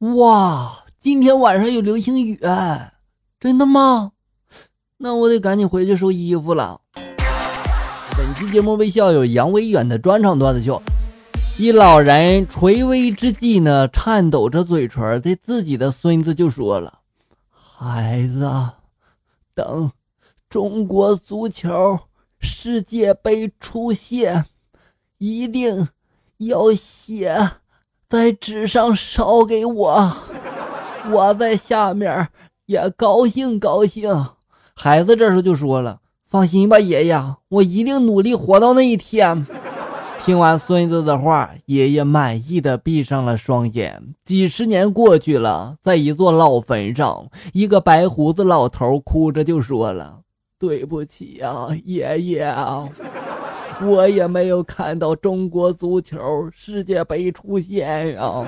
哇，今天晚上有流星雨，真的吗？那我得赶紧回去收衣服了。本期节目为校友杨威远的专场段子秀。一老人垂危之际呢，颤抖着嘴唇对自己的孙子就说了：“孩子，等中国足球世界杯出现，一定要写在纸上烧给我，我在下面也高兴高兴。”孩子这时候就说了：“放心吧，爷爷，我一定努力活到那一天。”听完孙子的话，爷爷满意的闭上了双眼。几十年过去了，在一座老坟上，一个白胡子老头哭着就说了：“对不起呀，爷爷，我也没有看到中国足球世界杯出现呀。”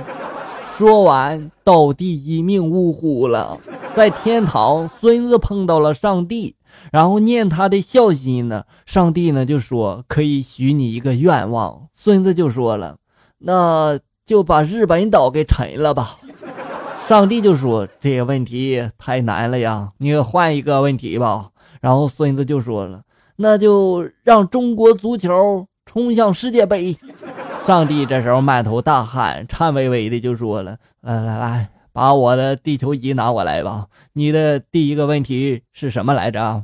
说完，倒地一命呜呼了。在天堂，孙子碰到了上帝。然后念他的孝心呢，上帝呢就说可以许你一个愿望。孙子就说了，那就把日本岛给沉了吧。上帝就说这个问题太难了呀，你换一个问题吧。然后孙子就说了，那就让中国足球冲向世界杯。上帝这时候满头大汗，颤巍巍的就说了，来来来。把我的地球仪拿过来吧。你的第一个问题是什么来着？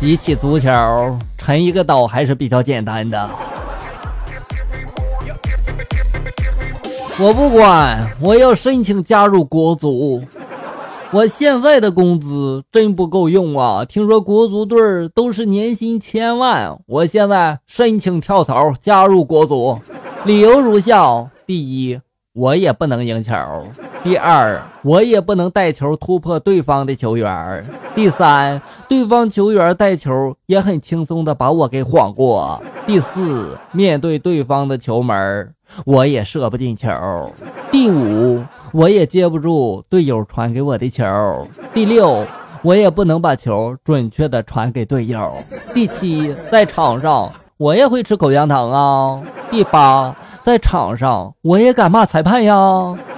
比起足球，沉一个岛还是比较简单的。我不管，我要申请加入国足。我现在的工资真不够用啊！听说国足队都是年薪千万，我现在申请跳槽加入国足。理由如下。第一，我也不能赢球；第二，我也不能带球突破对方的球员；第三，对方球员带球也很轻松的把我给晃过；第四，面对对方的球门，我也射不进球；第五，我也接不住队友传给我的球；第六，我也不能把球准确的传给队友；第七，在场上我也会吃口香糖啊；第八。在场上，我也敢骂裁判呀。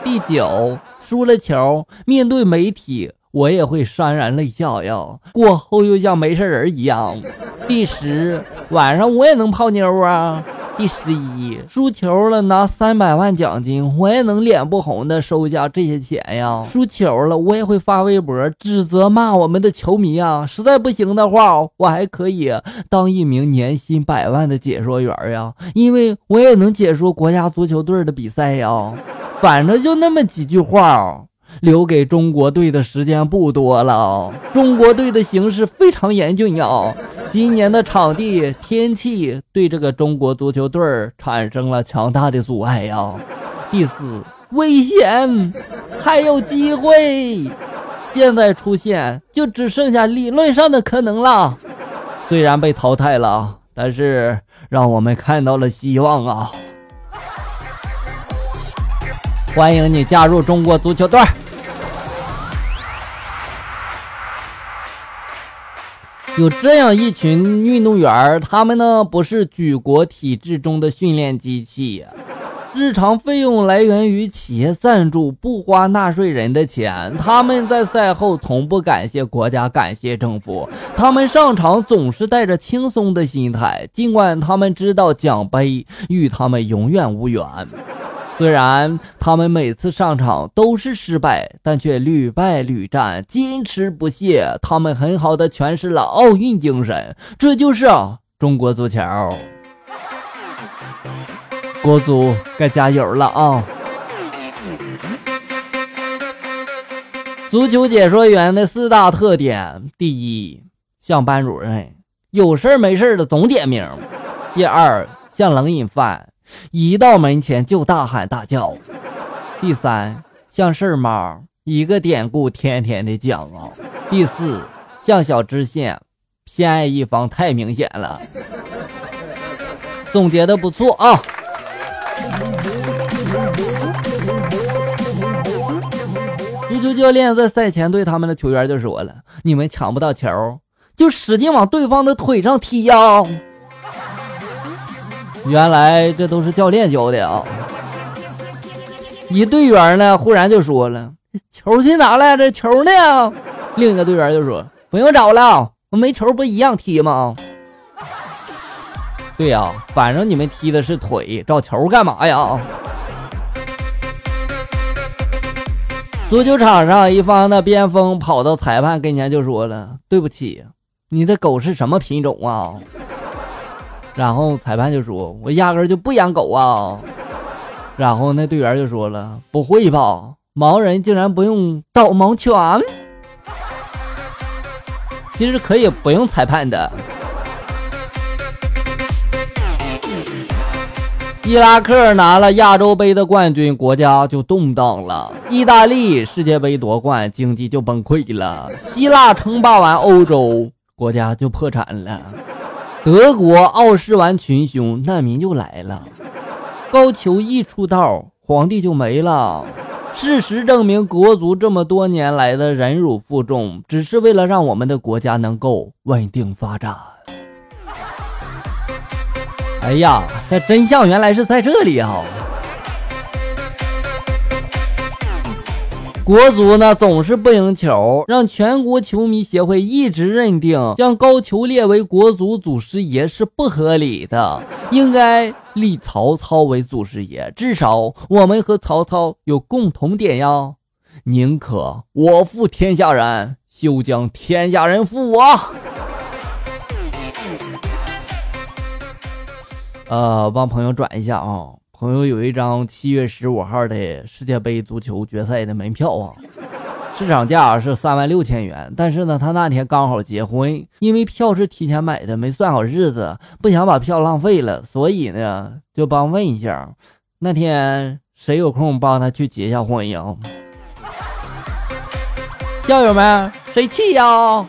第九，输了球，面对媒体，我也会潸然泪下呀。过后又像没事人一样。第十，晚上我也能泡妞啊。第十一，输球了拿三百万奖金，我也能脸不红的收下这些钱呀。输球了，我也会发微博指责骂我们的球迷啊。实在不行的话，我还可以当一名年薪百万的解说员呀，因为我也能解说国家足球队的比赛呀。反正就那么几句话。留给中国队的时间不多了，中国队的形势非常严峻呀。今年的场地、天气对这个中国足球队产生了强大的阻碍呀。第四，危险，还有机会，现在出现就只剩下理论上的可能了。虽然被淘汰了，但是让我们看到了希望啊！欢迎你加入中国足球队。有这样一群运动员他们呢不是举国体制中的训练机器，日常费用来源于企业赞助，不花纳税人的钱。他们在赛后从不感谢国家，感谢政府。他们上场总是带着轻松的心态，尽管他们知道奖杯与他们永远无缘。虽然他们每次上场都是失败，但却屡败屡战，坚持不懈。他们很好的诠释了奥运精神，这就是中国足球。国足该加油了啊！足球解说员的四大特点：第一，像班主任，有事没事的总点名；第二，像冷饮饭。一到门前就大喊大叫。第三，像事儿妈，一个典故天天的讲啊。第四，像小知县，偏爱一方太明显了。总结的不错啊。足球教练在赛前对他们的球员就说了：“你们抢不到球，就使劲往对方的腿上踢呀。”原来这都是教练教的啊！一队员呢，忽然就说了：“球去哪了？这球呢？”另一个队员就说：“不用找了，我没球不一样踢吗？”对呀，反正你们踢的是腿，找球干嘛呀？足球场上，一方的边锋跑到裁判跟前就说了：“对不起，你的狗是什么品种啊？”然后裁判就说：“我压根就不养狗啊。”然后那队员就说了：“不会吧，盲人竟然不用导盲犬？其实可以不用裁判的。”伊拉克拿了亚洲杯的冠军，国家就动荡了；意大利世界杯夺冠，经济就崩溃了；希腊称霸完欧洲，国家就破产了；德国傲视完群雄，难民就来了；高俅一出道，皇帝就没了。事实证明，国足这么多年来的忍辱负重，只是为了让我们的国家能够稳定发展。哎呀，这真相原来是在这里啊！国足呢总是不赢球，让全国球迷协会一直认定将高俅列为国足祖师爷是不合理的，应该立曹操为祖师爷。至少我们和曹操有共同点呀，宁可我负天下人，休将天下人负我。呃，帮朋友转一下啊，朋友有一张七月十五号的世界杯足球决赛的门票啊，市场价是三万六千元，但是呢，他那天刚好结婚，因为票是提前买的，没算好日子，不想把票浪费了，所以呢，就帮问一下，那天谁有空帮他去结下婚呀？校友们，谁去呀？